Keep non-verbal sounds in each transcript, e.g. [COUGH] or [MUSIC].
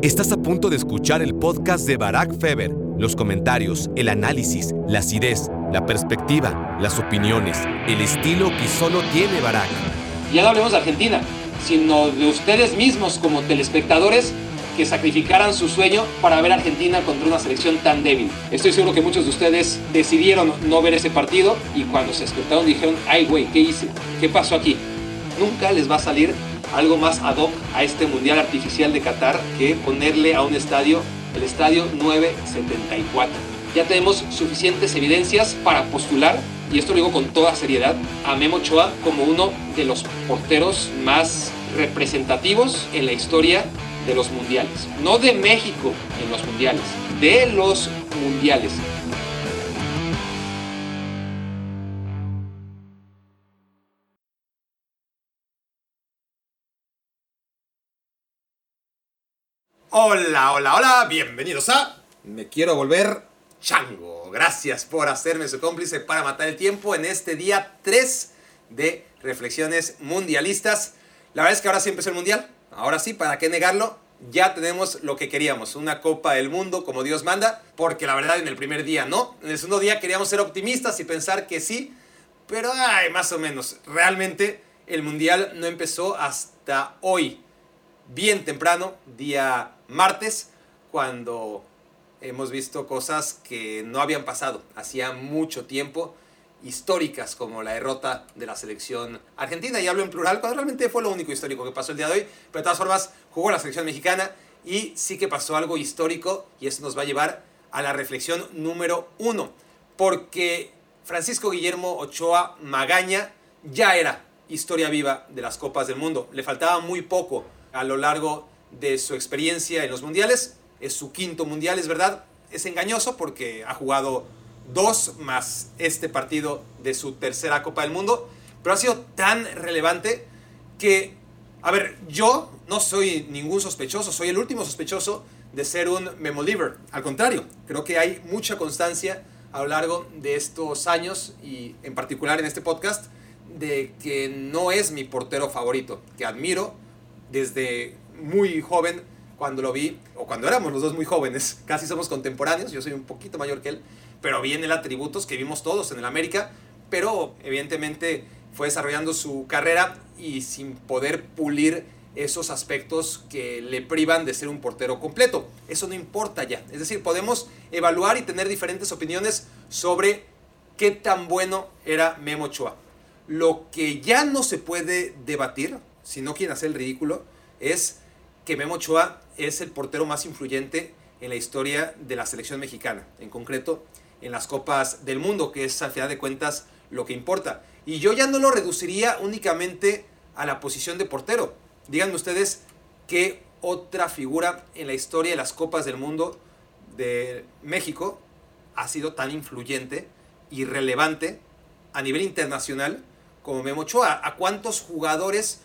Estás a punto de escuchar el podcast de Barack Feber. Los comentarios, el análisis, la acidez, la perspectiva, las opiniones, el estilo que solo tiene Barack. Ya no hablemos de Argentina, sino de ustedes mismos como telespectadores que sacrificaran su sueño para ver a Argentina contra una selección tan débil. Estoy seguro que muchos de ustedes decidieron no ver ese partido y cuando se despertaron dijeron, ay güey, ¿qué hice? ¿Qué pasó aquí? Nunca les va a salir algo más ad hoc a este Mundial Artificial de Qatar que ponerle a un estadio, el Estadio 974. Ya tenemos suficientes evidencias para postular, y esto lo digo con toda seriedad, a Memo Ochoa como uno de los porteros más representativos en la historia de los mundiales. No de México en los mundiales, de los mundiales. Hola, hola, hola, bienvenidos a Me quiero volver chango. Gracias por hacerme su cómplice para matar el tiempo en este día 3 de reflexiones mundialistas. La verdad es que ahora sí empezó el mundial. Ahora sí, ¿para qué negarlo? Ya tenemos lo que queríamos, una Copa del Mundo como Dios manda, porque la verdad en el primer día no. En el segundo día queríamos ser optimistas y pensar que sí, pero ay, más o menos. Realmente el mundial no empezó hasta hoy, bien temprano, día martes, cuando hemos visto cosas que no habían pasado. Hacía mucho tiempo, históricas como la derrota de la selección argentina, y hablo en plural, cuando realmente fue lo único histórico que pasó el día de hoy, pero de todas formas jugó la selección mexicana y sí que pasó algo histórico y eso nos va a llevar a la reflexión número uno, porque Francisco Guillermo Ochoa Magaña ya era historia viva de las Copas del Mundo, le faltaba muy poco a lo largo de su experiencia en los mundiales. Es su quinto mundial, es verdad. Es engañoso porque ha jugado dos más este partido de su tercera Copa del Mundo. Pero ha sido tan relevante que, a ver, yo no soy ningún sospechoso, soy el último sospechoso de ser un memoliver. Al contrario, creo que hay mucha constancia a lo largo de estos años y en particular en este podcast de que no es mi portero favorito, que admiro desde muy joven cuando lo vi, o cuando éramos los dos muy jóvenes, [LAUGHS] casi somos contemporáneos, yo soy un poquito mayor que él, pero vi en él atributos que vimos todos en el América, pero evidentemente fue desarrollando su carrera y sin poder pulir esos aspectos que le privan de ser un portero completo. Eso no importa ya. Es decir, podemos evaluar y tener diferentes opiniones sobre qué tan bueno era Memo Ochoa. Lo que ya no se puede debatir, si no quieren hacer el ridículo, es que Memo Ochoa es el portero más influyente en la historia de la selección mexicana, en concreto en las Copas del Mundo, que es al final de cuentas lo que importa. Y yo ya no lo reduciría únicamente a la posición de portero. Díganme ustedes qué otra figura en la historia de las Copas del Mundo de México ha sido tan influyente y relevante a nivel internacional como Memo Ochoa. ¿A cuántos jugadores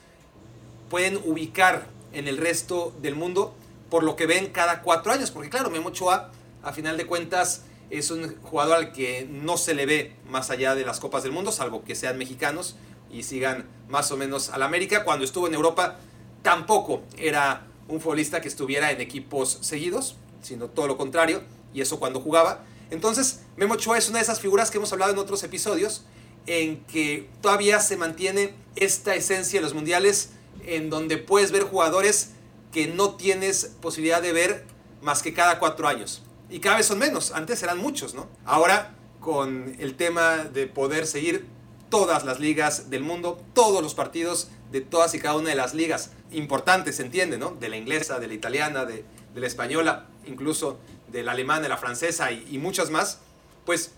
pueden ubicar en el resto del mundo por lo que ven cada cuatro años. Porque claro, Memo Ochoa, a final de cuentas, es un jugador al que no se le ve más allá de las Copas del Mundo, salvo que sean mexicanos y sigan más o menos al América. Cuando estuvo en Europa, tampoco era un futbolista que estuviera en equipos seguidos, sino todo lo contrario, y eso cuando jugaba. Entonces, Memo Ochoa es una de esas figuras que hemos hablado en otros episodios, en que todavía se mantiene esta esencia de los mundiales en donde puedes ver jugadores que no tienes posibilidad de ver más que cada cuatro años. Y cada vez son menos, antes eran muchos, ¿no? Ahora, con el tema de poder seguir todas las ligas del mundo, todos los partidos de todas y cada una de las ligas importantes, se entiende, ¿no? De la inglesa, de la italiana, de, la española, incluso de la alemana, de la francesa y, muchas más, pues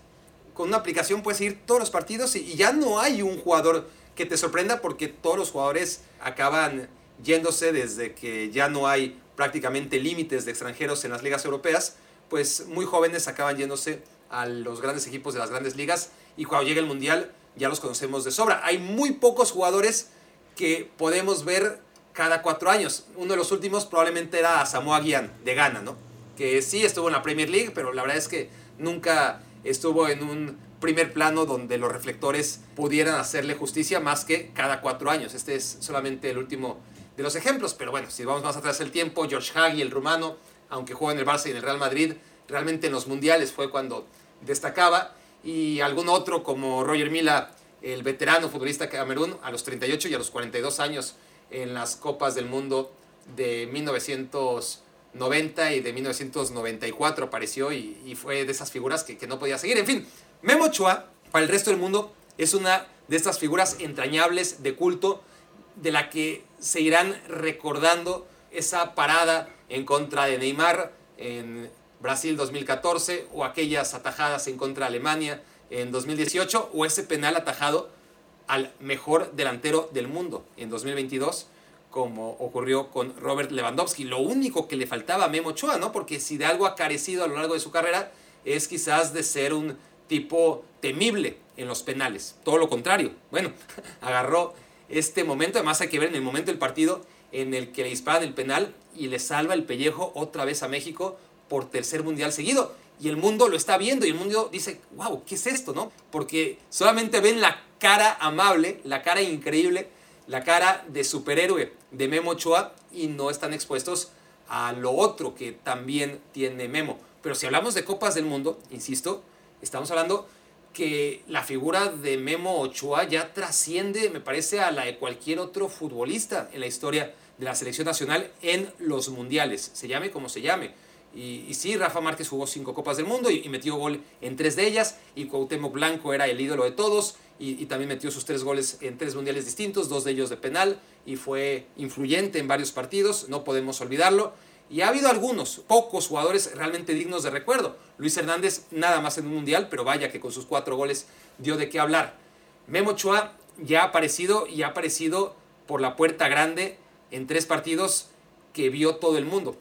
con una aplicación puedes seguir todos los partidos y ya no hay un jugador que te sorprenda porque todos los jugadores acaban yéndose desde que ya no hay prácticamente límites de extranjeros en las ligas europeas, pues muy jóvenes acaban yéndose a los grandes equipos de las grandes ligas y cuando llega el Mundial ya los conocemos de sobra. Hay muy pocos jugadores que podemos ver cada cuatro años. Uno de los últimos probablemente era Samoa Gyan de Ghana, ¿no? Que sí estuvo en la Premier League, pero la verdad es que nunca estuvo en un primer plano donde los reflectores pudieran hacerle justicia más que cada cuatro años. Este es solamente el último de los ejemplos. Pero bueno, si vamos más atrás el tiempo, George Hagi, el rumano, aunque jugó en el Barça y en el Real Madrid, realmente en los mundiales fue cuando destacaba. Y algún otro como Roger Mila, el veterano futbolista Camerún, a los 38 y a los 42 años en las Copas del Mundo de 1990 y de 1994 apareció y, fue de esas figuras que, que, no podía seguir. En fin, Memo Ochoa, para el resto del mundo, es una de estas figuras entrañables de culto de la que se irán recordando esa parada en contra de Neymar en Brasil 2014 o aquellas atajadas en contra de Alemania en 2018 o ese penal atajado al mejor delantero del mundo en 2022 como ocurrió con Robert Lewandowski. Lo único que le faltaba a Memo Ochoa, ¿no? Porque si de algo ha carecido a lo largo de su carrera es quizás de ser un tipo temible en los penales. Todo lo contrario. Bueno, [LAUGHS] agarró este momento, además hay que ver en el momento del partido en el que le disparan el penal y le salva el pellejo otra vez a México por tercer mundial seguido. Y el mundo lo está viendo y el mundo dice, wow, ¿qué es esto? no Porque solamente ven la cara amable, la cara increíble, la cara de superhéroe de Memo Ochoa y no están expuestos a lo otro que también tiene Memo. Pero si hablamos de Copas del Mundo, insisto, estamos hablando que la figura de Memo Ochoa ya trasciende, me parece, a la de cualquier otro futbolista en la historia de la selección nacional en los mundiales, se llame como se llame. Y, sí, Rafa Márquez jugó cinco Copas del Mundo y, metió gol en tres de ellas, y Cuauhtémoc Blanco era el ídolo de todos, y, y, también metió sus tres goles en tres mundiales distintos, dos de ellos de penal, y fue influyente en varios partidos, no podemos olvidarlo. Y ha habido algunos, pocos jugadores realmente dignos de recuerdo. Luis Hernández nada más en un mundial, pero vaya que con sus cuatro goles dio de qué hablar. Memo Ochoa ya ha aparecido y ha aparecido por la puerta grande en tres partidos que vio todo el mundo.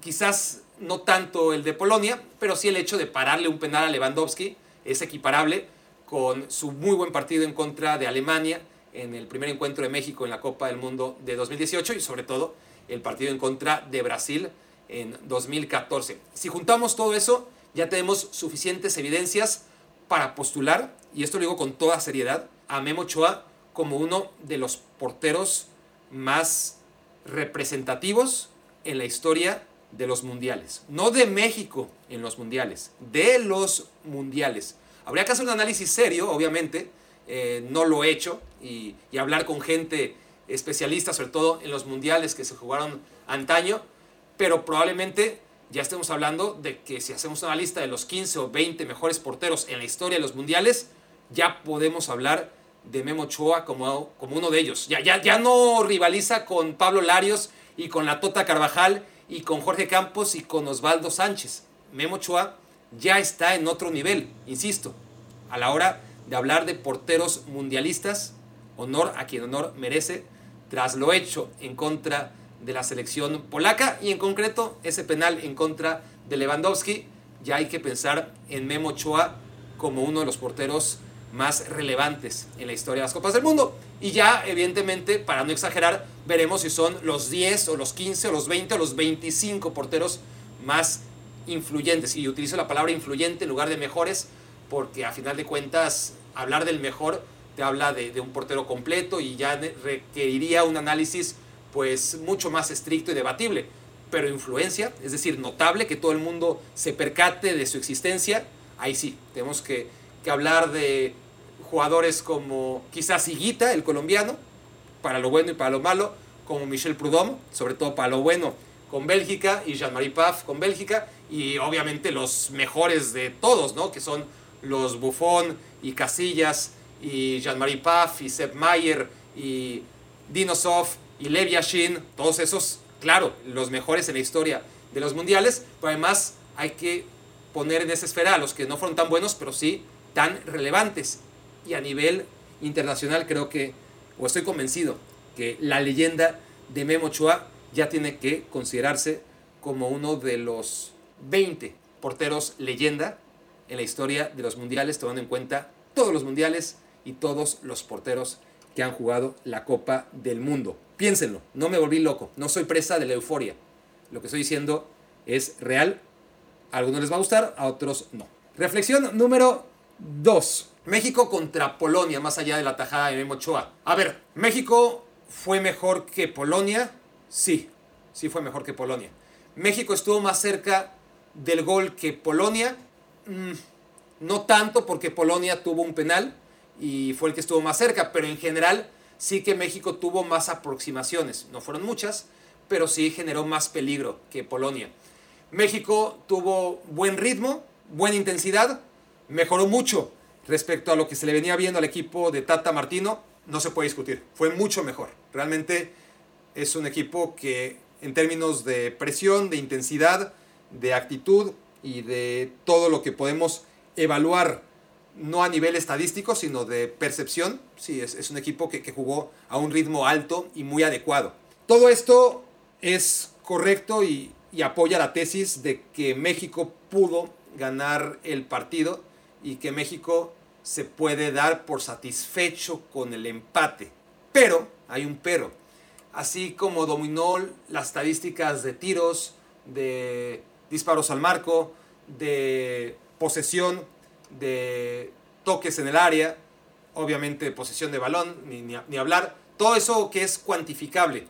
Quizás no tanto el de Polonia, pero sí el hecho de pararle un penal a Lewandowski es equiparable con su muy buen partido en contra de Alemania en el primer encuentro de México en la Copa del Mundo de 2018 y sobre todo el partido en contra de Brasil en 2014. Si juntamos todo eso, ya tenemos suficientes evidencias para postular, y esto lo digo con toda seriedad, a Memo Ochoa como uno de los porteros más representativos en la historia de los mundiales. No de México en los mundiales, de los mundiales. Habría que hacer un análisis serio, obviamente, eh, no lo he hecho, y, y hablar con gente especialistas, sobre todo en los mundiales que se jugaron antaño, pero probablemente ya estemos hablando de que si hacemos una lista de los 15 o 20 mejores porteros en la historia de los mundiales, ya podemos hablar de Memo Ochoa como, como uno de ellos. Ya, ya, ya no rivaliza con Pablo Larios y con la Tota Carvajal y con Jorge Campos y con Osvaldo Sánchez. Memo Ochoa ya está en otro nivel, insisto, a la hora de hablar de porteros mundialistas, honor a quien honor merece, tras lo hecho en contra de la selección polaca y en concreto ese penal en contra de Lewandowski, ya hay que pensar en Memo Ochoa como uno de los porteros más relevantes en la historia de las Copas del Mundo. Y ya, evidentemente, para no exagerar, veremos si son los 10 o los 15 o los 20 o los 25 porteros más influyentes. Y utilizo la palabra influyente en lugar de mejores, porque a final de cuentas, hablar del mejor te habla de, un portero completo y ya requeriría un análisis pues mucho más estricto y debatible. Pero influencia, es decir, notable, que todo el mundo se percate de su existencia, ahí sí, tenemos que, hablar de jugadores como quizás Higuita, el colombiano, para lo bueno y para lo malo, como Michel Prudhomme, sobre todo para lo bueno con Bélgica, y Jean-Marie Paf con Bélgica, y obviamente los mejores de todos, ¿no? que son los Buffon y Casillas y Jean-Marie Paf y Sepp Mayer y Dinosov y Lev Yashin, todos esos, claro, los mejores en la historia de los mundiales, pero además hay que poner en esa esfera a los que no fueron tan buenos, pero sí tan relevantes. Y a nivel internacional creo que, o estoy convencido, que la leyenda de Memo Ochoa ya tiene que considerarse como uno de los 20 porteros leyenda en la historia de los mundiales, tomando en cuenta todos los mundiales y todos los porteros que han jugado la Copa del Mundo. Piénsenlo, no me volví loco, no soy presa de la euforia. Lo que estoy diciendo es real. A algunos les va a gustar, a otros no. Reflexión número 2. México contra Polonia, más allá de la tajada de Memo Ochoa. A ver, México fue mejor que Polonia Sí, sí fue mejor que Polonia. México estuvo más cerca del gol que Polonia. Mm, no tanto porque Polonia tuvo un penal y fue el que estuvo más cerca, pero en general sí que México tuvo más aproximaciones. No fueron muchas, pero sí generó más peligro que Polonia. México tuvo buen ritmo, buena intensidad, mejoró mucho respecto a lo que se le venía viendo al equipo de Tata Martino, no se puede discutir, fue mucho mejor. Realmente es un equipo que en términos de presión, de intensidad, de actitud y de todo lo que podemos evaluar, no a nivel estadístico, sino de percepción, sí, es, un equipo que, que jugó a un ritmo alto y muy adecuado. Todo esto es correcto y, y apoya la tesis de que México pudo ganar el partido y que México se puede dar por satisfecho con el empate. Pero, hay un pero, así como dominó las estadísticas de tiros, de disparos al marco, de posesión, de toques en el área, obviamente posesión de balón, ni, ni, ni hablar, todo eso que es cuantificable.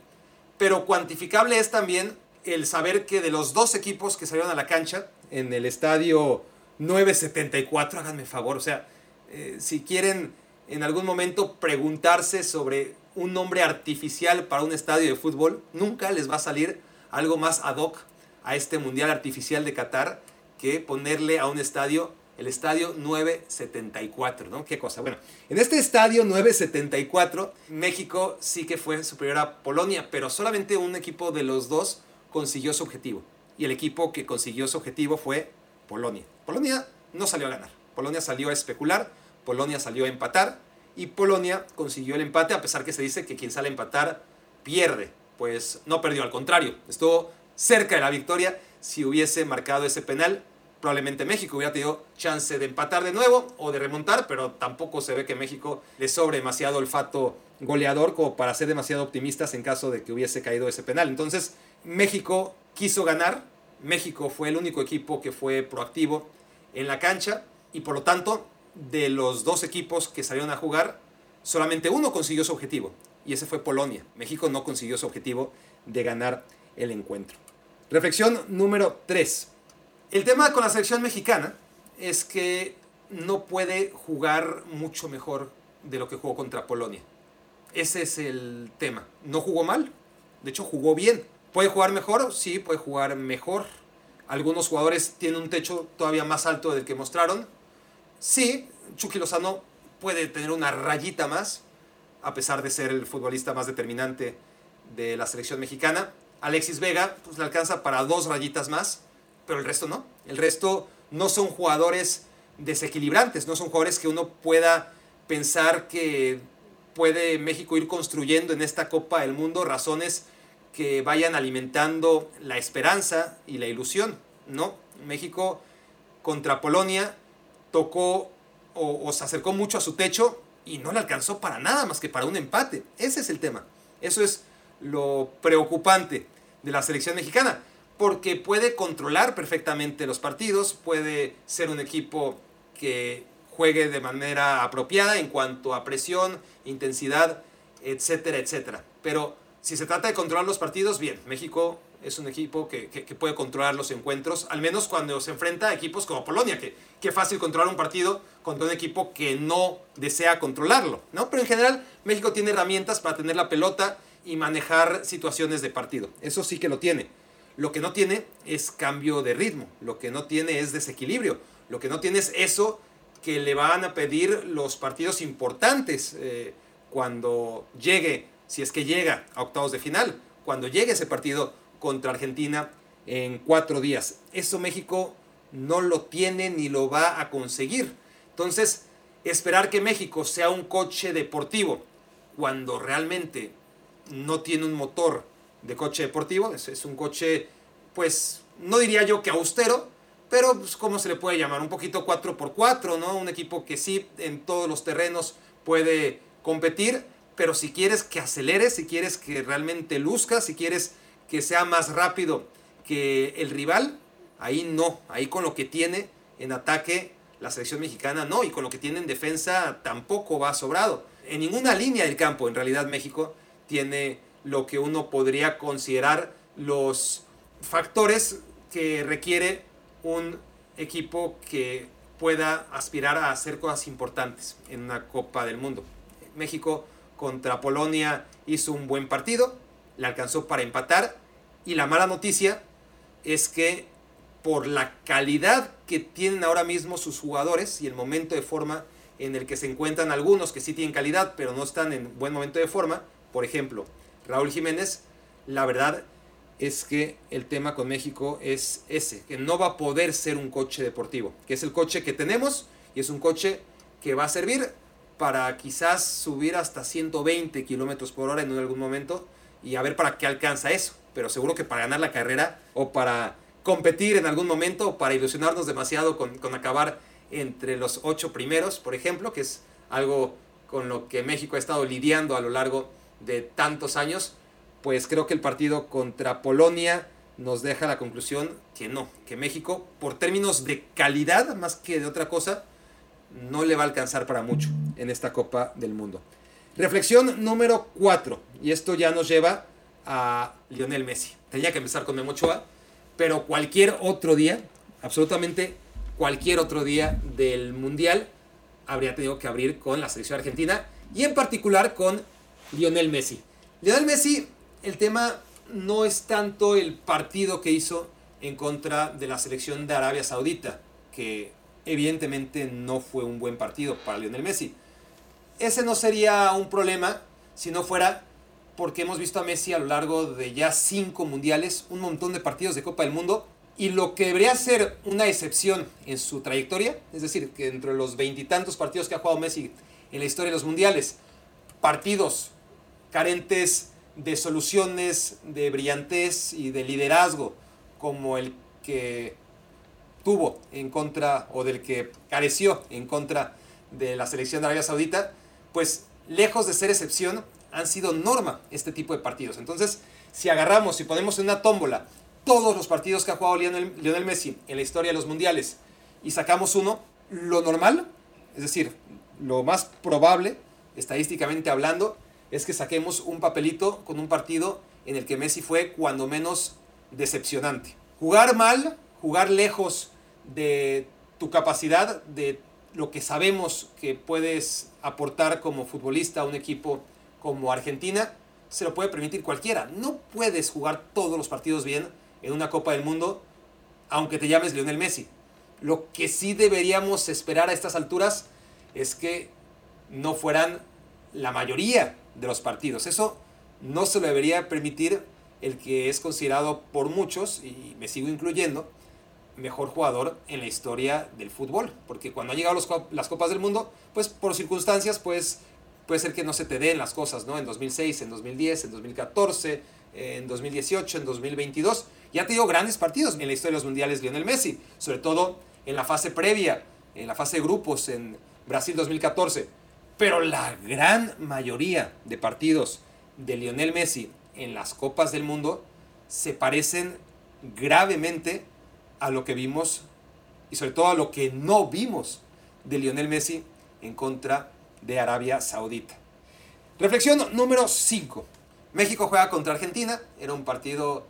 Pero cuantificable es también el saber que de los dos equipos que salieron a la cancha en el estadio 974, háganme favor, o sea, eh, si quieren en algún momento preguntarse sobre un nombre artificial para un estadio de fútbol, nunca les va a salir algo más ad hoc a este Mundial Artificial de Qatar que ponerle a un estadio el estadio 974, ¿no? Qué cosa. Bueno, en este estadio 974, México sí que fue superior a Polonia, pero solamente un equipo de los dos consiguió su objetivo. Y el equipo que consiguió su objetivo fue Polonia. Polonia no salió a ganar. Polonia salió a especular, Polonia salió a empatar y Polonia consiguió el empate a pesar que se dice que quien sale a empatar pierde. Pues no perdió, al contrario, estuvo cerca de la victoria. Si hubiese marcado ese penal, probablemente México hubiera tenido chance de empatar de nuevo o de remontar, pero tampoco se ve que México le sobre demasiado olfato goleador como para ser demasiado optimistas en caso de que hubiese caído ese penal. Entonces, México quiso ganar, México fue el único equipo que fue proactivo en la cancha y por lo tanto de los dos equipos que salieron a jugar, solamente uno consiguió su objetivo y ese fue Polonia. México no consiguió su objetivo de ganar el encuentro. Reflexión número 3. El tema con la selección mexicana es que no puede jugar mucho mejor de lo que jugó contra Polonia. Ese es el tema. No jugó mal, de hecho jugó bien. ¿Puede jugar mejor? Sí, puede jugar mejor. Algunos jugadores tienen un techo todavía más alto del que mostraron. Sí, Chucky Lozano puede tener una rayita más, a pesar de ser el futbolista más determinante de la selección mexicana. Alexis Vega pues, le alcanza para dos rayitas más, pero el resto no. El resto no son jugadores desequilibrantes, no son jugadores que uno pueda pensar que puede México ir construyendo en esta Copa del Mundo razones que vayan alimentando la esperanza y la ilusión. No, México contra Polonia tocó o, se acercó mucho a su techo y no le alcanzó para nada más que para un empate. Ese es el tema. Eso es lo preocupante de la selección mexicana, porque puede controlar perfectamente los partidos, puede ser un equipo que juegue de manera apropiada en cuanto a presión, intensidad, etcétera, etcétera. Pero si se trata de controlar los partidos, bien, México es un equipo que, puede controlar los encuentros, al menos cuando se enfrenta a equipos como Polonia, que, qué fácil controlar un partido contra un equipo que no desea controlarlo, ¿no? Pero en general México tiene herramientas para tener la pelota y manejar situaciones de partido, eso sí que lo tiene. Lo que no tiene es cambio de ritmo, lo que no tiene es desequilibrio, lo que no tiene es eso que le van a pedir los partidos importantes eh, cuando llegue si es que llega a octavos de final, cuando llegue ese partido contra Argentina en cuatro días. Eso México no lo tiene ni lo va a conseguir. Entonces, esperar que México sea un coche deportivo cuando realmente no tiene un motor de coche deportivo, es, un coche, pues, no diría yo que austero, pero pues, ¿cómo se le puede llamar? Un poquito 4x4, ¿no? Un equipo que sí en todos los terrenos puede competir, pero si quieres que acelere, si quieres que realmente luzca, si quieres que sea más rápido que el rival, ahí no, ahí con lo que tiene en ataque la selección mexicana no, y con lo que tiene en defensa tampoco va sobrado. En ninguna línea del campo, en realidad México tiene lo que uno podría considerar los factores que requiere un equipo que pueda aspirar a hacer cosas importantes en una Copa del Mundo. México contra Polonia hizo un buen partido, le alcanzó para empatar y la mala noticia es que por la calidad que tienen ahora mismo sus jugadores y el momento de forma en el que se encuentran algunos que sí tienen calidad pero no están en buen momento de forma, por ejemplo, Raúl Jiménez, la verdad es que el tema con México es ese, que no va a poder ser un coche deportivo, que es el coche que tenemos y es un coche que va a servir para quizás subir hasta 120 kilómetros por hora en algún momento y a ver para qué alcanza eso. Pero seguro que para ganar la carrera o para competir en algún momento o para ilusionarnos demasiado con, con acabar entre los ocho primeros, por ejemplo, que es algo con lo que México ha estado lidiando a lo largo de tantos años, pues creo que el partido contra Polonia nos deja la conclusión que no, que México, por términos de calidad más que de otra cosa, no le va a alcanzar para mucho en esta Copa del Mundo. Reflexión número 4, y esto ya nos lleva a Lionel Messi. Tenía que empezar con Memo Ochoa, pero cualquier otro día, absolutamente cualquier otro día del Mundial, habría tenido que abrir con la selección argentina y en particular con Lionel Messi. Lionel Messi el tema no es tanto el partido que hizo en contra de la selección de Arabia Saudita, que evidentemente no fue un buen partido para Lionel Messi. Ese no sería un problema si no fuera porque hemos visto a Messi a lo largo de ya cinco mundiales, un montón de partidos de Copa del Mundo, y lo que debería ser una excepción en su trayectoria, es decir, que entre los veintitantos partidos que ha jugado Messi en la historia de los mundiales, partidos carentes de soluciones, de brillantez y de liderazgo como el que tuvo en contra o del que careció en contra de la selección de Arabia Saudita, pues lejos de ser excepción, han sido norma este tipo de partidos. Entonces, si agarramos y ponemos en una tómbola todos los partidos que ha jugado Lionel, Lionel Messi en la historia de los mundiales y sacamos uno, lo normal, es decir, lo más probable, estadísticamente hablando, es que saquemos un papelito con un partido en el que Messi fue cuando menos decepcionante. Jugar mal, jugar lejos de tu capacidad, de lo que sabemos que puedes aportar como futbolista a un equipo como Argentina, se lo puede permitir cualquiera. No puedes jugar todos los partidos bien en una Copa del Mundo, aunque te llames Lionel Messi. Lo que sí deberíamos esperar a estas alturas es que no fueran la mayoría de los partidos. Eso no se lo debería permitir el que es considerado por muchos, y me sigo incluyendo, mejor jugador en la historia del fútbol. Porque cuando han llegado las Copas del Mundo, pues por circunstancias, pues puede ser que no se te den las cosas, ¿no? En 2006, en 2010, en 2014, en 2018, en 2022. Ya ha tenido grandes partidos en la historia de los mundiales Lionel Messi, sobre todo en la fase previa, en la fase de grupos en Brasil 2014. Pero la gran mayoría de partidos de Lionel Messi en las Copas del Mundo se parecen gravemente a lo que vimos y sobre todo a lo que no vimos de Lionel Messi en contra de Arabia Saudita. Reflexión número 5. México juega contra Argentina. Era un partido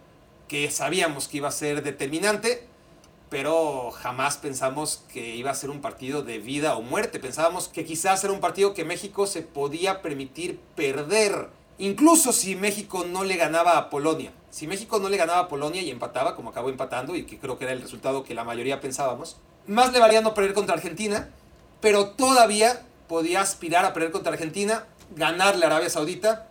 que sabíamos que iba a ser determinante pero jamás pensamos que iba a ser un partido de vida o muerte. Pensábamos que quizás era un partido que México se podía permitir perder, incluso si México no le ganaba a Polonia. Si México no le ganaba a Polonia y empataba, como acabó empatando, y que creo que era el resultado que la mayoría pensábamos, más le valía no perder contra Argentina, pero todavía podía aspirar a perder contra Argentina, ganarle a Arabia Saudita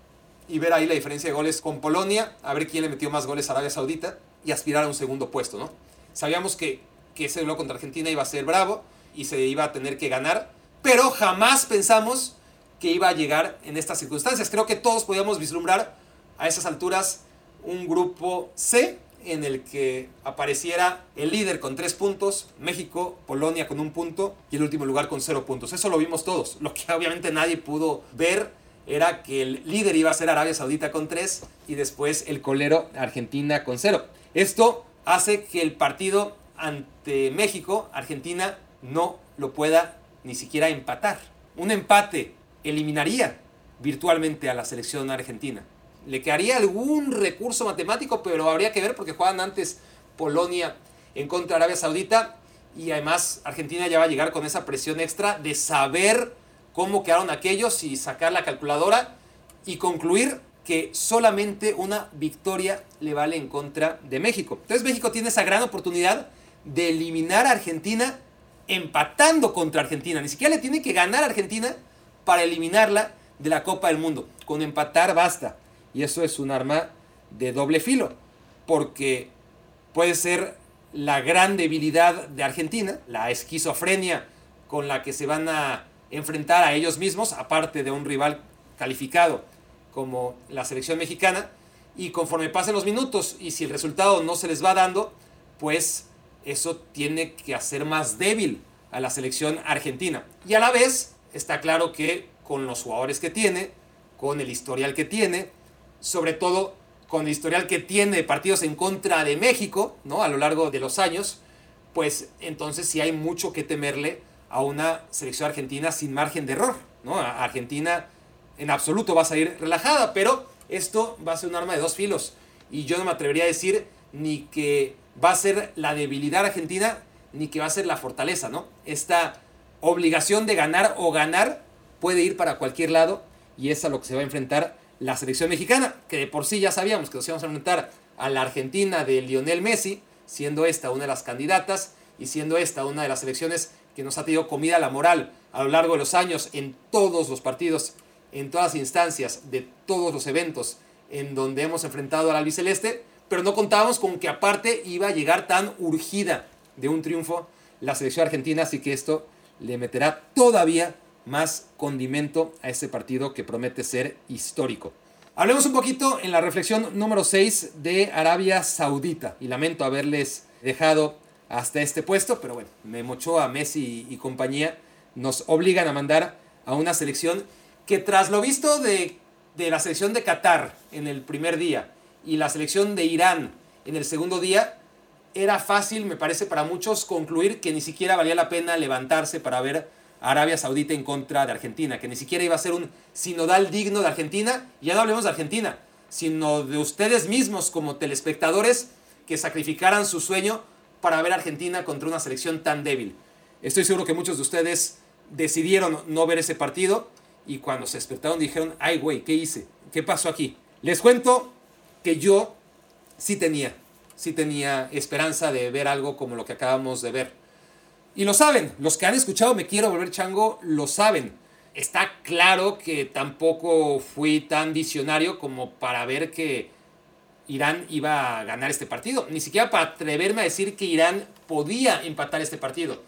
y ver ahí la diferencia de goles con Polonia, a ver quién le metió más goles a Arabia Saudita y aspirar a un segundo puesto, ¿no? Sabíamos que, que ese duelo contra Argentina iba a ser bravo y se iba a tener que ganar, pero jamás pensamos que iba a llegar en estas circunstancias. Creo que todos podíamos vislumbrar a esas alturas un grupo C en el que apareciera el líder con tres puntos, México, Polonia con un punto y el último lugar con cero puntos. Eso lo vimos todos. Lo que [LAUGHS] obviamente nadie pudo ver era que el líder iba a ser Arabia Saudita con tres y después el colero Argentina con cero. Esto hace que el partido ante México, Argentina, no lo pueda ni siquiera empatar. Un empate eliminaría virtualmente a la selección argentina. Le quedaría algún recurso matemático, pero habría que ver porque juegan antes Polonia en contra de Arabia Saudita y además Argentina ya va a llegar con esa presión extra de saber cómo quedaron aquellos y sacar la calculadora y concluir que solamente una victoria le vale en contra de México. Entonces México tiene esa gran oportunidad de eliminar a Argentina empatando contra Argentina. Ni siquiera le tiene que ganar a Argentina para eliminarla de la Copa del Mundo. Con empatar basta. Y eso es un arma de doble filo. Porque puede ser la gran debilidad de Argentina, la esquizofrenia con la que se van a enfrentar a ellos mismos, aparte de un rival calificado como la selección mexicana. Y conforme pasen los minutos y si el resultado no se les va dando, pues eso tiene que hacer más débil a la selección argentina. Y a la vez está claro que con los jugadores que tiene, con el historial que tiene, sobre todo con el historial que tiene partidos en contra de México, ¿no? A lo largo de los años, pues entonces sí hay mucho que temerle a una selección argentina sin margen de error, ¿no? Argentina en absoluto va a salir relajada, pero esto va a ser un arma de dos filos y yo no me atrevería a decir ni que va a ser la debilidad argentina ni que va a ser la fortaleza, ¿no? Esta obligación de ganar o ganar puede ir para cualquier lado y es a lo que se va a enfrentar la selección mexicana, que de por sí ya sabíamos que nos íbamos a enfrentar a la Argentina de Lionel Messi, siendo esta una de las candidatas y siendo esta una de las selecciones que nos ha tenido comida la moral a lo largo de los años en todos los partidos, en todas las instancias, de todos los eventos en donde hemos enfrentado al albiceleste, pero no contábamos con que aparte iba a llegar tan urgida de un triunfo la selección argentina, así que esto le meterá todavía más condimento a este partido que promete ser histórico. Hablemos un poquito en la reflexión número 6 de Arabia Saudita. Y lamento haberles dejado hasta este puesto, pero bueno, me mochó a Messi y compañía. Nos obligan a mandar a una selección que tras lo visto de, de la selección de Qatar en el primer día y la selección de Irán en el segundo día, era fácil, me parece, para muchos concluir que ni siquiera valía la pena levantarse para ver Arabia Saudita en contra de Argentina, que ni siquiera iba a ser un sinodal digno de Argentina, ya no hablemos de Argentina, sino de ustedes mismos como telespectadores que sacrificaran su sueño para ver a Argentina contra una selección tan débil. Estoy seguro que muchos de ustedes decidieron no ver ese partido y cuando se despertaron dijeron, ay güey, ¿qué hice? ¿Qué pasó aquí? Les cuento que yo sí tenía, sí tenía esperanza de ver algo como lo que acabamos de ver. Y lo saben, los que han escuchado Me Quiero Volver Chango lo saben. Está claro que tampoco fui tan visionario como para ver que Irán iba a ganar este partido. Ni siquiera para atreverme a decir que Irán podía empatar este partido.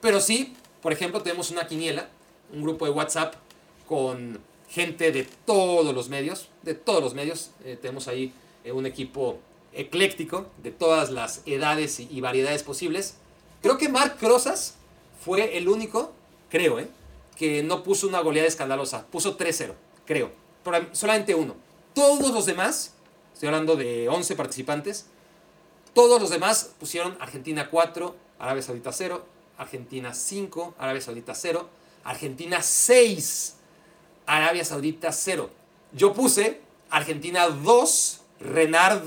Pero sí, por ejemplo, tenemos una quiniela, un grupo de WhatsApp con gente de todos los medios, de todos los medios. Eh, tenemos ahí eh, un equipo ecléctico de todas las edades y variedades posibles. Creo que Mark Crozas fue el único, creo, ¿eh? que no puso una goleada escandalosa. Puso 3-0, creo. Solamente uno. Todos los demás, estoy hablando de 11 participantes, todos los demás pusieron Argentina 4, Arabia Saudita 0, Argentina 5, Arabia Saudita 0, Argentina 6, Arabia Saudita 0. Yo puse Argentina 2, Renard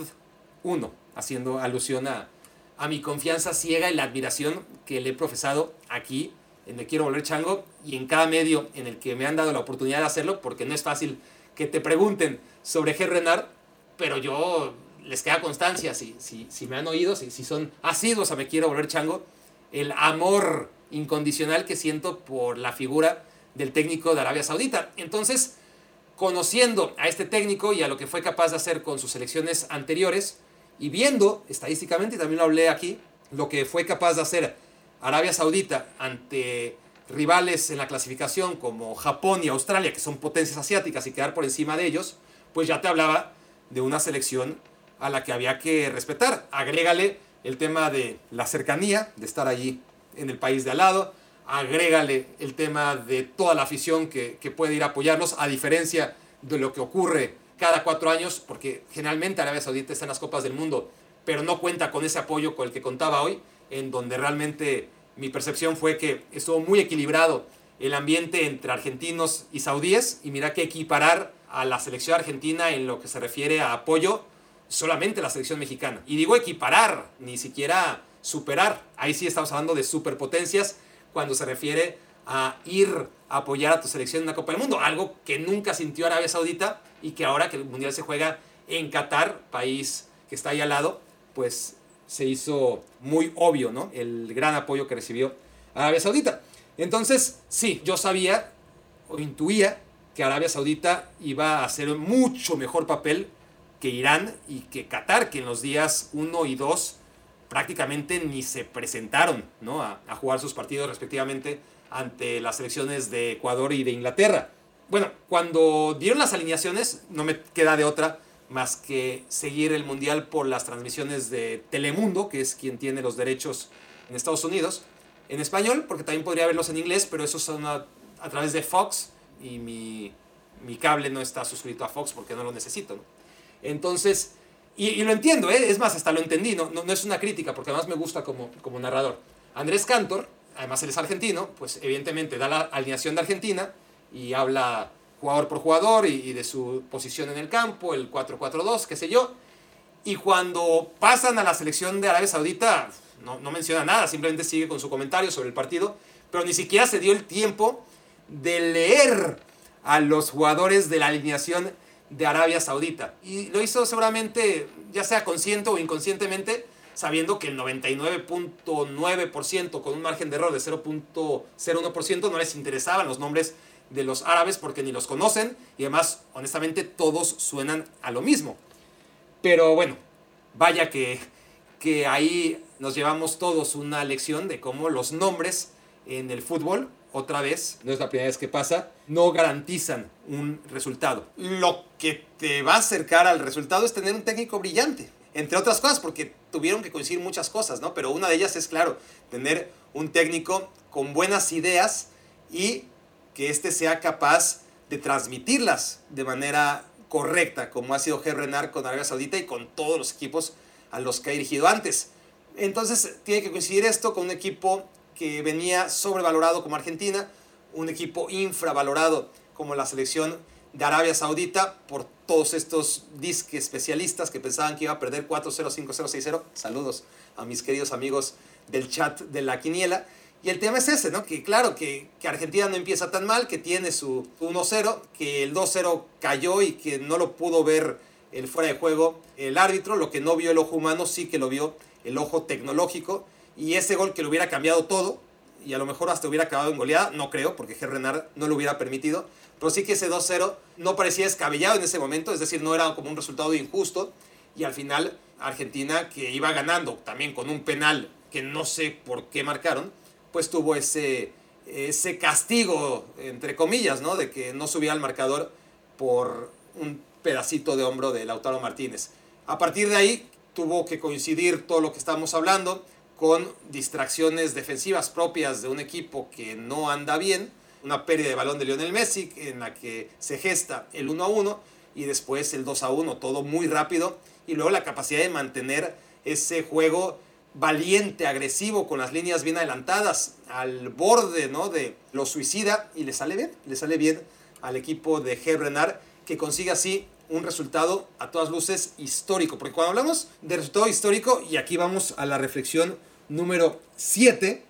1, haciendo alusión a, a mi confianza ciega y la admiración que le he profesado aquí en Me Quiero Volver Chango y en cada medio en el que me han dado la oportunidad de hacerlo, porque no es fácil que te pregunten sobre G. Renard, pero yo les queda constancia, si, si, si me han oído, si, si son asiduos a Me Quiero Volver Chango, el amor incondicional que siento por la figura del técnico de Arabia Saudita. Entonces, conociendo a este técnico y a lo que fue capaz de hacer con sus selecciones anteriores, y viendo estadísticamente, también lo hablé aquí, lo que fue capaz de hacer Arabia Saudita ante rivales en la clasificación como Japón y Australia, que son potencias asiáticas, y quedar por encima de ellos, pues ya te hablaba de una selección a la que había que respetar. Agrégale el tema de la cercanía, de estar allí en el país de al lado, agrégale el tema de toda la afición que, que puede ir a apoyarlos, a diferencia de lo que ocurre cada cuatro años, porque generalmente Arabia Saudita está en las Copas del Mundo, pero no cuenta con ese apoyo con el que contaba hoy, en donde realmente mi percepción fue que estuvo muy equilibrado el ambiente entre argentinos y saudíes, y mira que equiparar a la selección argentina en lo que se refiere a apoyo solamente la selección mexicana. Y digo equiparar, ni siquiera superar. Ahí sí estamos hablando de superpotencias cuando se refiere a ir a apoyar a tu selección en una Copa del Mundo. Algo que nunca sintió Arabia Saudita y que ahora que el Mundial se juega en Qatar, país que está ahí al lado, pues se hizo muy obvio, ¿no? El gran apoyo que recibió Arabia Saudita. Entonces, sí, yo sabía o intuía que Arabia Saudita iba a hacer mucho mejor papel que Irán y que Qatar, que en los días 1 y 2 prácticamente ni se presentaron ¿no? a, a, jugar sus partidos respectivamente ante las selecciones de Ecuador y de Inglaterra. Bueno, cuando dieron las alineaciones, no me queda de otra más que seguir el Mundial por las transmisiones de Telemundo, que es quien tiene los derechos en Estados Unidos, en español, porque también podría verlos en inglés, pero esos son a, través de Fox y mi, cable no está suscrito a Fox porque no lo necesito. Entonces, y, y, lo entiendo, ¿eh? es más, hasta lo entendí, no, no, no, es una crítica, porque además me gusta como, como narrador. Andrés Cantor, además él es argentino, pues evidentemente da la alineación de Argentina y habla jugador por jugador y, de su posición en el campo, el 4-4-2, qué sé yo. Y cuando pasan a la selección de Arabia Saudita, no, no menciona nada, simplemente sigue con su comentario sobre el partido, pero ni siquiera se dio el tiempo de leer a los jugadores de la alineación de Arabia Saudita. Y lo hizo seguramente, ya sea consciente o inconscientemente, sabiendo que el 99.9% con un margen de error de 0.01% no les interesaban los nombres de los árabes porque ni los conocen y además, honestamente, todos suenan a lo mismo. Pero bueno, vaya que, que ahí nos llevamos todos una lección de cómo los nombres en el fútbol otra vez, no es la primera vez que pasa, no garantizan un resultado. Lo que te va a acercar al resultado es tener un técnico brillante, entre otras cosas, porque tuvieron que coincidir muchas cosas, ¿no? Pero una de ellas es, claro, tener un técnico con buenas ideas y que éste sea capaz de transmitirlas de manera correcta, como ha sido G. Renard con Arabia Saudita y con todos los equipos a los que ha dirigido antes. Entonces, tiene que coincidir esto con un equipo que venía sobrevalorado como Argentina, un equipo infravalorado como la selección de Arabia Saudita por todos estos disque especialistas que pensaban que iba a perder 4-0, 5-0, 6-0. Saludos a mis queridos amigos del chat de la quiniela. Y el tema es ese, ¿no? Que claro, que, que Argentina no empieza tan mal, que tiene su 1-0, que el 2-0 cayó y que no lo pudo ver el fuera de juego el árbitro, lo que no vio el ojo humano sí que lo vio el ojo tecnológico y ese gol que lo hubiera cambiado todo y a lo mejor hasta hubiera acabado en goleada, no creo, porque G. Renard no lo hubiera permitido, pero sí que ese 2-0 no parecía descabellado en ese momento, es decir, no era como un resultado injusto y al final Argentina que iba ganando también con un penal que no sé por qué marcaron, pues tuvo ese, ese castigo, entre comillas, ¿no? De que no subía al marcador por un pedacito de hombro de Lautaro Martínez. A partir de ahí tuvo que coincidir todo lo que estábamos hablando, con distracciones defensivas propias de un equipo que no anda bien, una pérdida de balón de Lionel Messi en la que se gesta el 1 a 1 y después el 2 a 1, todo muy rápido y luego la capacidad de mantener ese juego valiente, agresivo, con las líneas bien adelantadas, al borde ¿no? de lo suicida y le sale bien, le sale bien al equipo de G. Renard que consigue así un resultado a todas luces histórico, porque cuando hablamos de resultado histórico, y aquí vamos a la reflexión número 7,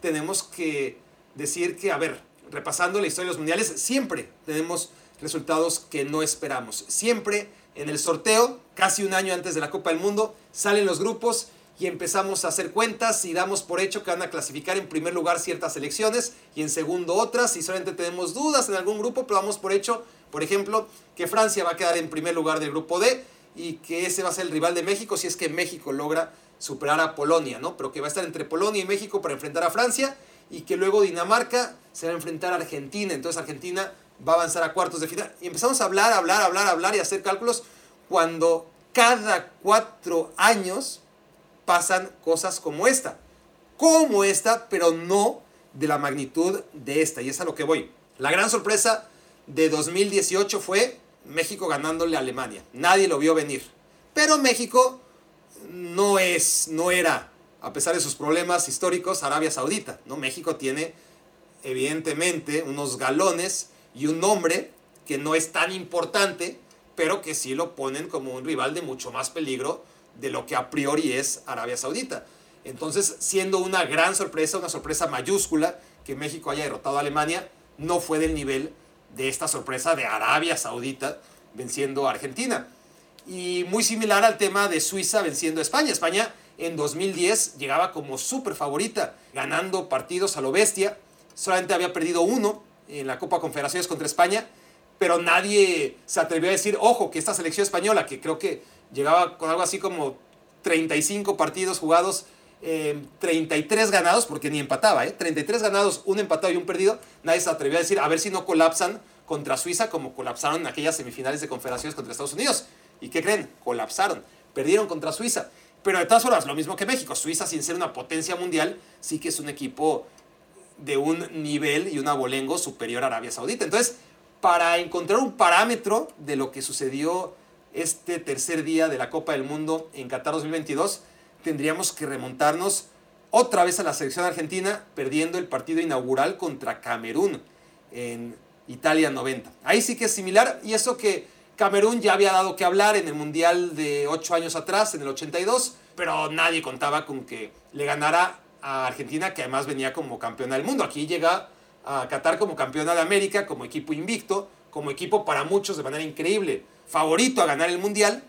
tenemos que decir que, a ver, repasando la historia de los mundiales, siempre tenemos resultados que no esperamos. Siempre en el sorteo, casi un año antes de la Copa del Mundo, salen los grupos y empezamos a hacer cuentas y damos por hecho que van a clasificar en primer lugar ciertas selecciones y en segundo otras y solamente tenemos dudas en algún grupo, pero damos por hecho, por ejemplo, que Francia va a quedar en primer lugar del grupo D y que ese va a ser el rival de México si es que México logra superar a Polonia, ¿no? Pero que va a estar entre Polonia y México para enfrentar a Francia y que luego Dinamarca se va a enfrentar a Argentina, entonces Argentina va a avanzar a cuartos de final. Y empezamos a hablar, hablar, hablar, hablar y hacer cálculos cuando cada cuatro años pasan cosas como esta. Como esta, pero no de la magnitud de esta. Y es a lo que voy. La gran sorpresa de 2018 fue México ganándole a Alemania. Nadie lo vio venir. Pero México no es, no era, a pesar de sus problemas históricos, Arabia Saudita. ¿no? México tiene, evidentemente, unos galones y un nombre que no es tan importante, pero que sí lo ponen como un rival de mucho más peligro de lo que a priori es Arabia Saudita. Entonces, siendo una gran sorpresa, una sorpresa mayúscula, que México haya derrotado a Alemania, no fue del nivel de esta sorpresa de Arabia Saudita venciendo a Argentina. Y muy similar al tema de Suiza venciendo a España. España en 2010 llegaba como súper favorita, ganando partidos a lo bestia. Solamente había perdido uno en la Copa Confederaciones contra España, pero nadie se atrevió a decir, ojo, que esta selección española, que creo que llegaba con algo así como 35 partidos jugados, 33 eh, ganados, porque ni empataba, ¿eh? 33 ganados, un empatado y un perdido, nadie se atrevió a decir, a ver si no colapsan contra Suiza como colapsaron en aquellas semifinales de confederaciones contra Estados Unidos. ¿Y qué creen? Colapsaron, perdieron contra Suiza. Pero de todas formas, lo mismo que México, Suiza sin ser una potencia mundial, sí que es un equipo de un nivel y un abolengo superior a Arabia Saudita. Entonces, para encontrar un parámetro de lo que sucedió este tercer día de la Copa del Mundo en Qatar 2022, tendríamos que remontarnos otra vez a la selección argentina, perdiendo el partido inaugural contra Camerún en Italia 90. Ahí sí que es similar, y eso que Camerún ya había dado que hablar en el Mundial de 8 años atrás, en el 82, pero nadie contaba con que le ganara a Argentina, que además venía como campeona del mundo. Aquí llega a Qatar como campeona de América, como equipo invicto, como equipo para muchos de manera increíble, favorito a ganar el Mundial,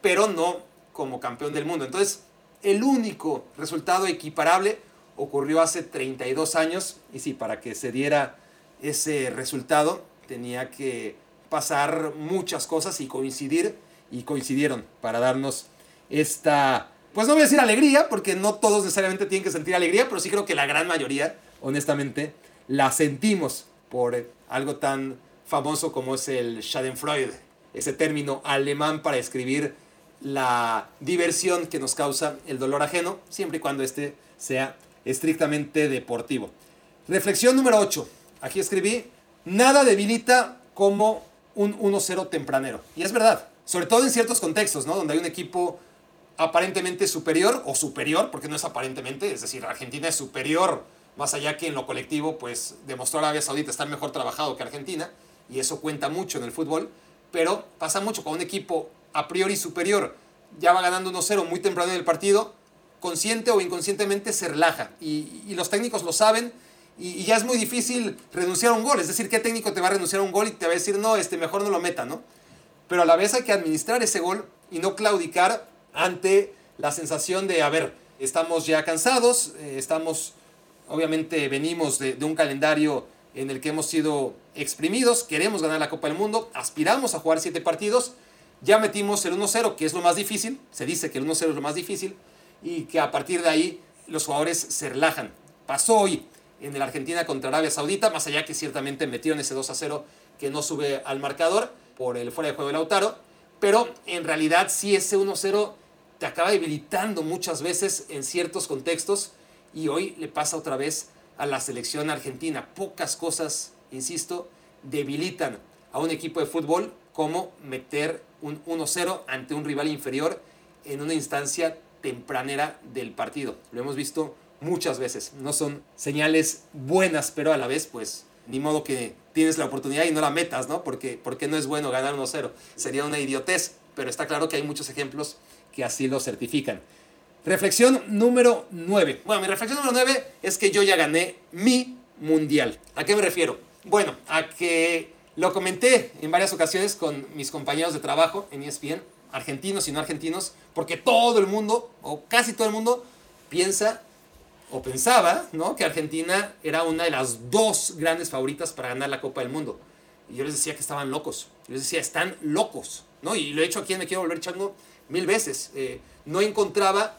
pero no como campeón del mundo. Entonces, el único resultado equiparable ocurrió hace 32 años, y sí, para que se diera ese resultado tenía que pasar muchas cosas y coincidir, y coincidieron para darnos esta pues no voy a decir alegría, porque no todos necesariamente tienen que sentir alegría, pero sí creo que la gran mayoría, honestamente, la sentimos por algo tan famoso como es el Schadenfreude, ese término alemán para escribir la diversión que nos causa el dolor ajeno, siempre y cuando este sea estrictamente deportivo. Reflexión número 8. Aquí escribí, nada debilita como un 1-0 tempranero. Y es verdad, sobre todo en ciertos contextos, ¿no? Donde hay un equipo aparentemente superior o superior, porque no es aparentemente, es decir, Argentina es superior, más allá que en lo colectivo, pues demostró Arabia Saudita estar mejor trabajado que Argentina, y eso cuenta mucho en el fútbol, pero pasa mucho con un equipo a priori superior, ya va ganando 1-0 muy temprano en el partido, consciente o inconscientemente se relaja, y, los técnicos lo saben, y, ya es muy difícil renunciar a un gol, es decir, ¿qué técnico te va a renunciar a un gol y te va a decir, no, este, mejor no lo meta, ¿no? Pero a la vez hay que administrar ese gol y no claudicar ante la sensación de, a ver, estamos ya cansados, eh, estamos, obviamente venimos de, un calendario en el que hemos sido exprimidos, queremos ganar la Copa del Mundo, aspiramos a jugar siete partidos, ya metimos el 1-0, que es lo más difícil, se dice que el 1-0 es lo más difícil, y que a partir de ahí los jugadores se relajan. Pasó hoy en el Argentina contra Arabia Saudita, más allá que ciertamente metieron ese 2-0 que no sube al marcador por el fuera de juego de Lautaro, pero en realidad sí ese 1-0 te acaba debilitando muchas veces en ciertos contextos y hoy le pasa otra vez a la selección argentina. Pocas cosas, insisto, debilitan a un equipo de fútbol como meter un 1-0 ante un rival inferior en una instancia tempranera del partido. Lo hemos visto muchas veces. No son señales buenas, pero a la vez, pues, ni modo que tienes la oportunidad y no la metas, ¿no? Porque, porque no es bueno ganar 1-0. Sería una idiotez, pero está claro que hay muchos ejemplos que así lo certifican. Reflexión número 9. Bueno, mi reflexión número 9 es que yo ya gané mi mundial. ¿A qué me refiero? Bueno, a que lo comenté en varias ocasiones con mis compañeros de trabajo en ESPN, argentinos y no argentinos, porque todo el mundo, o casi todo el mundo, piensa o pensaba ¿no? que Argentina era una de las dos grandes favoritas para ganar la Copa del Mundo. Y yo les decía que estaban locos. Yo les decía, están locos. ¿no? Y lo he hecho aquí en Me Quiero Volver Chango mil veces. Eh, no encontraba,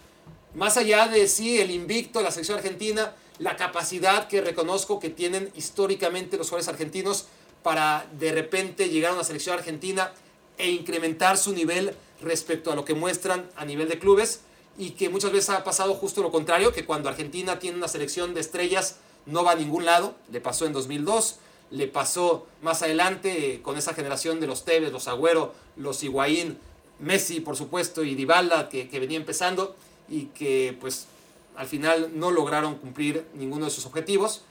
más allá de sí, el invicto de la selección argentina, la capacidad que reconozco que tienen históricamente los jugadores argentinos para de repente llegar a una selección argentina e incrementar su nivel respecto a lo que muestran a nivel de clubes y que muchas veces ha pasado justo lo contrario, que cuando Argentina tiene una selección de estrellas no va a ningún lado, le pasó en 2002, le pasó más adelante eh, con esa generación de los Tevez, los Agüero, los Higuaín, Messi, por supuesto, y Dybala, que, que venía empezando y que pues al final no lograron cumplir ninguno de sus objetivos.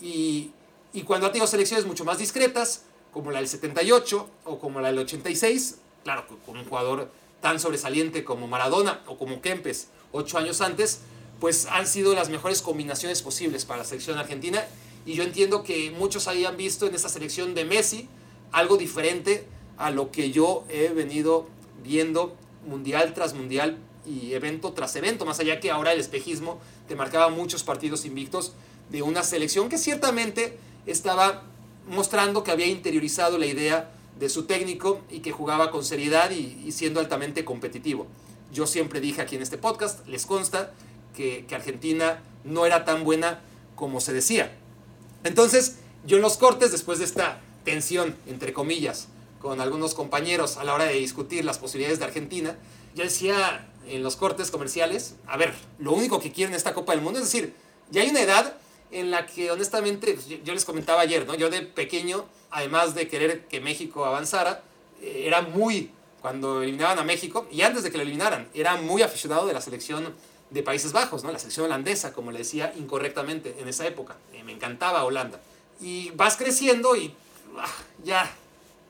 Y, y cuando ha tenido selecciones mucho más discretas, como la del 78 o como la del 86, claro, con un jugador tan sobresaliente como Maradona o como Kempes ocho años antes, pues han sido las mejores combinaciones posibles para la selección argentina. Y yo entiendo que muchos hayan visto en esta selección de Messi algo diferente a lo que yo he venido viendo mundial tras mundial y evento tras evento, más allá que ahora el espejismo te marcaba muchos partidos invictos de una selección que ciertamente estaba mostrando que había interiorizado la idea de su técnico y que jugaba con seriedad y, siendo altamente competitivo. Yo siempre dije aquí en este podcast, les consta, que, Argentina no era tan buena como se decía. Entonces, yo en los cortes, después de esta tensión, entre comillas, con algunos compañeros a la hora de discutir las posibilidades de Argentina, yo decía en los cortes comerciales, a ver, lo único que quieren esta Copa del Mundo, es decir, ya hay una edad en la que honestamente, pues, yo les comentaba ayer, ¿no? Yo de pequeño, además de querer que México avanzara, eh, era muy, cuando eliminaban a México, y antes de que lo eliminaran, era muy aficionado de la selección de Países Bajos, ¿no? La selección holandesa, como le decía incorrectamente en esa época. Eh, me encantaba Holanda. Y vas creciendo y ah, ya,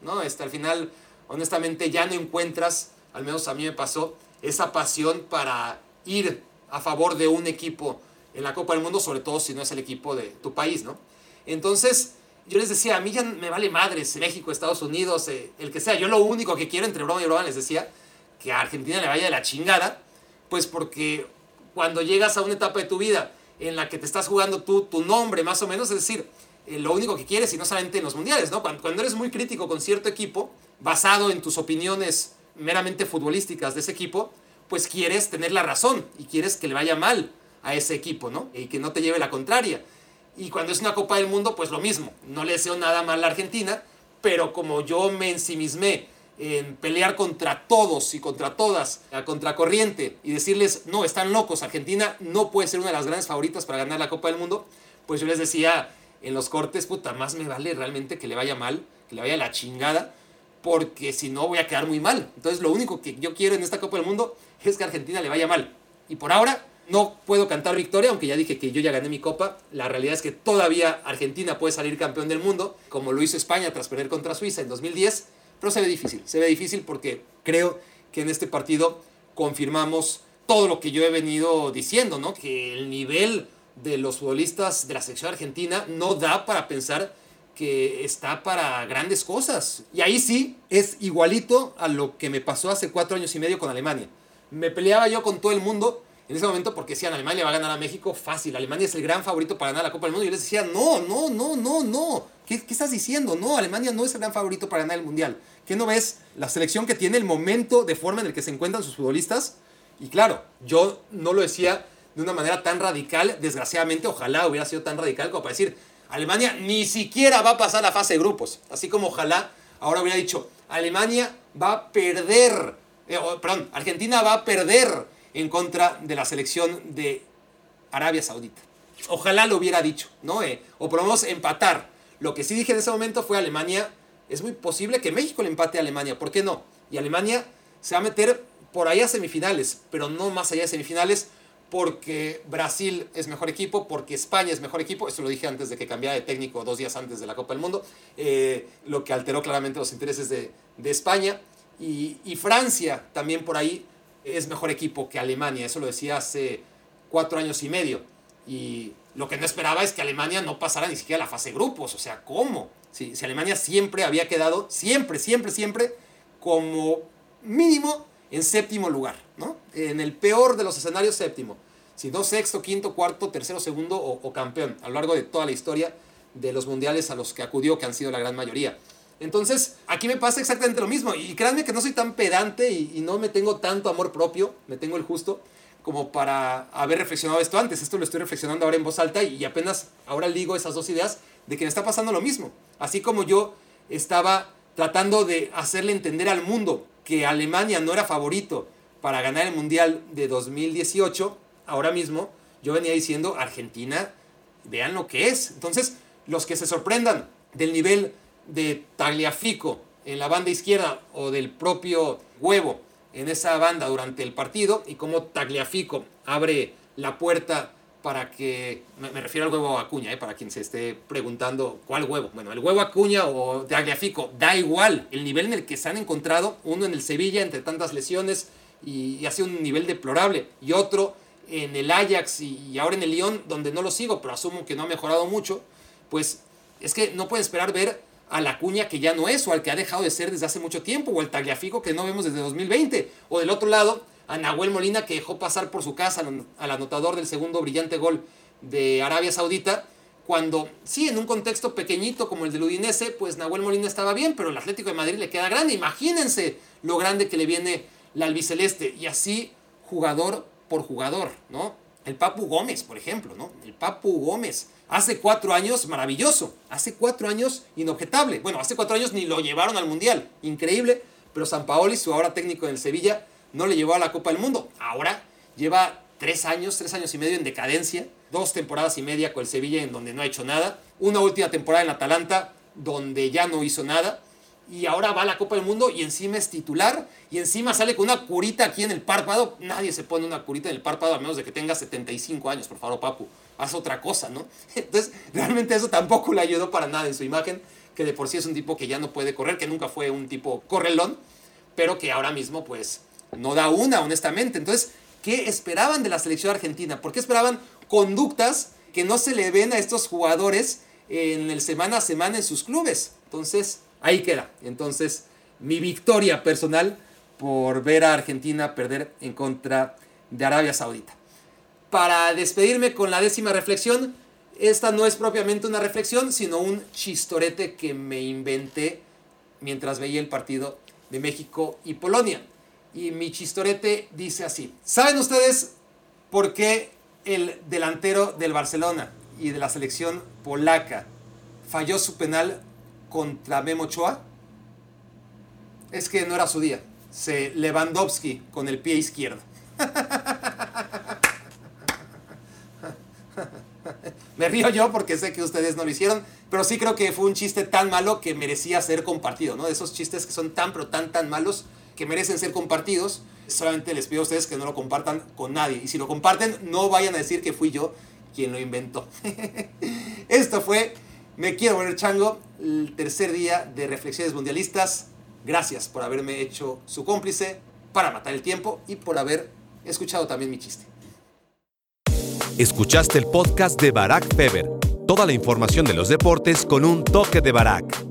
¿no? Este, al final, honestamente, ya no encuentras, al menos a mí me pasó, esa pasión para ir a favor de un equipo en la Copa del Mundo, sobre todo si no es el equipo de tu país, ¿no? Entonces, yo les decía, a mí ya me vale madres, México, Estados Unidos, eh, el que sea. Yo lo único que quiero entre broma y broma les decía, que a Argentina le vaya de la chingada, pues porque cuando llegas a una etapa de tu vida en la que te estás jugando tú, tu nombre más o menos, es decir, eh, lo único que quieres y no solamente en los mundiales, ¿no? Cuando, cuando eres muy crítico con cierto equipo, basado en tus opiniones meramente futbolísticas de ese equipo, pues quieres tener la razón y quieres que le vaya mal a ese equipo, ¿no? Y que no te lleve la contraria. Y cuando es una Copa del Mundo, pues lo mismo. No le deseo nada mal a Argentina, pero como yo me ensimismé en pelear contra todos y contra todas, a contracorriente, y decirles, no, están locos, Argentina no puede ser una de las grandes favoritas para ganar la Copa del Mundo, pues yo les decía en los cortes, puta, más me vale realmente que le vaya mal, que le vaya la chingada, porque si no voy a quedar muy mal. Entonces lo único que yo quiero en esta Copa del Mundo es que Argentina le vaya mal. Y por ahora no puedo cantar victoria, aunque ya dije que yo ya gané mi copa. La realidad es que todavía Argentina puede salir campeón del mundo, como lo hizo España tras perder contra Suiza en 2010, pero se ve difícil. Se ve difícil porque creo que en este partido confirmamos todo lo que yo he venido diciendo, ¿no? Que el nivel de los futbolistas de la selección argentina no da para pensar que está para grandes cosas. Y ahí sí es igualito a lo que me pasó hace cuatro años y medio con Alemania. Me peleaba yo con todo el mundo en ese momento porque decían Alemania va a ganar a México fácil, Alemania es el gran favorito para ganar la Copa del Mundo. Y yo les decía, no, no, no, no, no. ¿Qué, ¿Qué, estás diciendo? No, Alemania no es el gran favorito para ganar el Mundial. ¿Qué no ves? La selección que tiene el momento de forma en el que se encuentran sus futbolistas. Y claro, yo no lo decía de una manera tan radical, desgraciadamente, ojalá hubiera sido tan radical como para decir, Alemania ni siquiera va a pasar la fase de grupos. Así como ojalá ahora hubiera dicho, Alemania va a perder, eh, perdón, Argentina va a perder en contra de la selección de Arabia Saudita. Ojalá lo hubiera dicho, ¿no? Eh, o por empatar. Lo que sí dije en ese momento fue Alemania, es muy posible que México le empate a Alemania, ¿por qué no? Y Alemania se va a meter por ahí a semifinales, pero no más allá de semifinales, porque Brasil es mejor equipo, porque España es mejor equipo, esto lo dije antes de que cambiara de técnico dos días antes de la Copa del Mundo, eh, lo que alteró claramente los intereses de, España, y, y Francia también por ahí es mejor equipo que Alemania. Eso lo decía hace cuatro años y medio. Y lo que no esperaba es que Alemania no pasara ni siquiera la fase de grupos. O sea, ¿cómo? Si, si Alemania siempre había quedado, siempre, siempre, siempre, como mínimo en séptimo lugar, ¿no? En el peor de los escenarios, séptimo. Si no, sexto, quinto, cuarto, tercero, segundo o, campeón, a lo largo de toda la historia de los mundiales a los que acudió, que han sido la gran mayoría. Entonces, aquí me pasa exactamente lo mismo. Y créanme que no soy tan pedante y, no me tengo tanto amor propio, me tengo el justo, como para haber reflexionado esto antes. Esto lo estoy reflexionando ahora en voz alta y, apenas ahora ligo esas dos ideas de que me está pasando lo mismo. Así como yo estaba tratando de hacerle entender al mundo que Alemania no era favorito para ganar el Mundial de 2018, ahora mismo yo venía diciendo, Argentina, vean lo que es. Entonces, los que se sorprendan del nivel de Tagliafico en la banda izquierda o del propio Huevo en esa banda durante el partido y cómo Tagliafico abre la puerta para que, me, refiero al huevo Acuña, ¿eh? para quien se esté preguntando cuál huevo. Bueno, el huevo Acuña o de Agliafico, da igual, el nivel en el que se han encontrado, uno en el Sevilla entre tantas lesiones y, y ha sido un nivel deplorable, y otro en el Ajax y, ahora en el Lyon, donde no lo sigo, pero asumo que no ha mejorado mucho, pues es que no pueden esperar ver a la cuña que ya no es, o al que ha dejado de ser desde hace mucho tiempo, o al Tagliafico que no vemos desde 2020, o del otro lado, a Nahuel Molina que dejó pasar por su casa al anotador del segundo brillante gol de Arabia Saudita, cuando sí, en un contexto pequeñito como el del Udinese, pues Nahuel Molina estaba bien, pero el Atlético de Madrid le queda grande. Imagínense lo grande que le viene la albiceleste, y así jugador por jugador, ¿no? El Papu Gómez, por ejemplo, ¿no? El Papu Gómez. Hace cuatro años, maravilloso. Hace cuatro años, inobjetable. Bueno, hace cuatro años ni lo llevaron al Mundial. Increíble. Pero San Paoli, su ahora técnico en el Sevilla, no le llevó a la Copa del Mundo. Ahora lleva tres años, tres años y medio en decadencia. Dos temporadas y media con el Sevilla en donde no ha hecho nada. Una última temporada en Atalanta donde ya no hizo nada y ahora va a la Copa del Mundo y encima es titular y encima sale con una curita aquí en el párpado. Nadie se pone una curita en el párpado a menos de que tenga 75 años, por favor, papu. Haz otra cosa, ¿no? [LAUGHS] Entonces, realmente eso tampoco le ayudó para nada en su imagen, que de por sí es un tipo que ya no puede correr, que nunca fue un tipo correlón, pero que ahora mismo, pues, no da una, honestamente. Entonces, ¿qué esperaban de la selección argentina? ¿Por qué esperaban conductas que no se le ven a estos jugadores en el semana a semana en sus clubes? Entonces, ahí queda. Entonces, mi victoria personal por ver a Argentina perder en contra de Arabia Saudita. Para despedirme con la décima reflexión, esta no es propiamente una reflexión, sino un chistorete que me inventé mientras veía el partido de México y Polonia. Y mi chistorete dice así. ¿Saben ustedes por qué el delantero del Barcelona y de la selección polaca falló su penal contra Memo Ochoa, es que no era su día. Se Lewandowski con el pie izquierdo. [LAUGHS] Me río yo porque sé que ustedes no lo hicieron, pero sí creo que fue un chiste tan malo que merecía ser compartido, ¿no? De esos chistes que son tan, pero tan, tan malos que merecen ser compartidos. Solamente les pido a ustedes que no lo compartan con nadie. Y si lo comparten, no vayan a decir que fui yo quien lo inventó. [LAUGHS] Esto fue me quiero volver chango, el tercer día de Reflexiones Mundialistas. Gracias por haberme hecho su cómplice para matar el tiempo y por haber escuchado también mi chiste. Escuchaste el podcast de Barack Feber. Toda la información de los deportes con un toque de Barack.